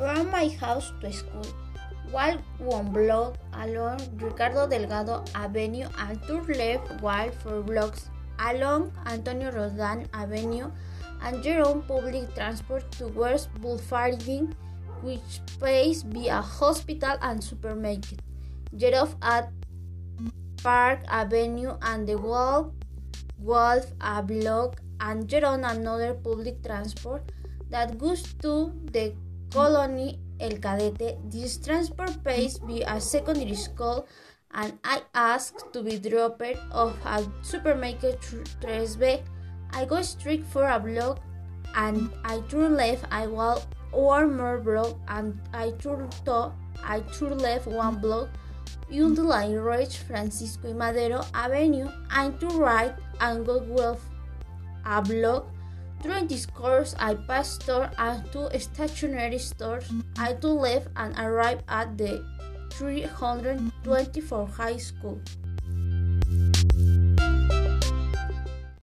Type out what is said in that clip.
From my house to school. Walk one block along Ricardo Delgado Avenue and turn left while four blocks along Antonio Rodan Avenue and your own public transport towards Boulevardian, which pays via hospital and supermarket. Get off at Park Avenue and the Wolf, Wolf a block and get on another public transport that goes to the colony El Cadete. This transport pays via secondary school and I asked to be dropped off at supermarket 3B. I go straight for a block and I turn left. I walk one more block and I turn to I turn left one block until I reach Francisco I. Madero Avenue. I turn right and go with a block. During this course, I passed and two stationery stores. I turn left and arrive at the 324 High School.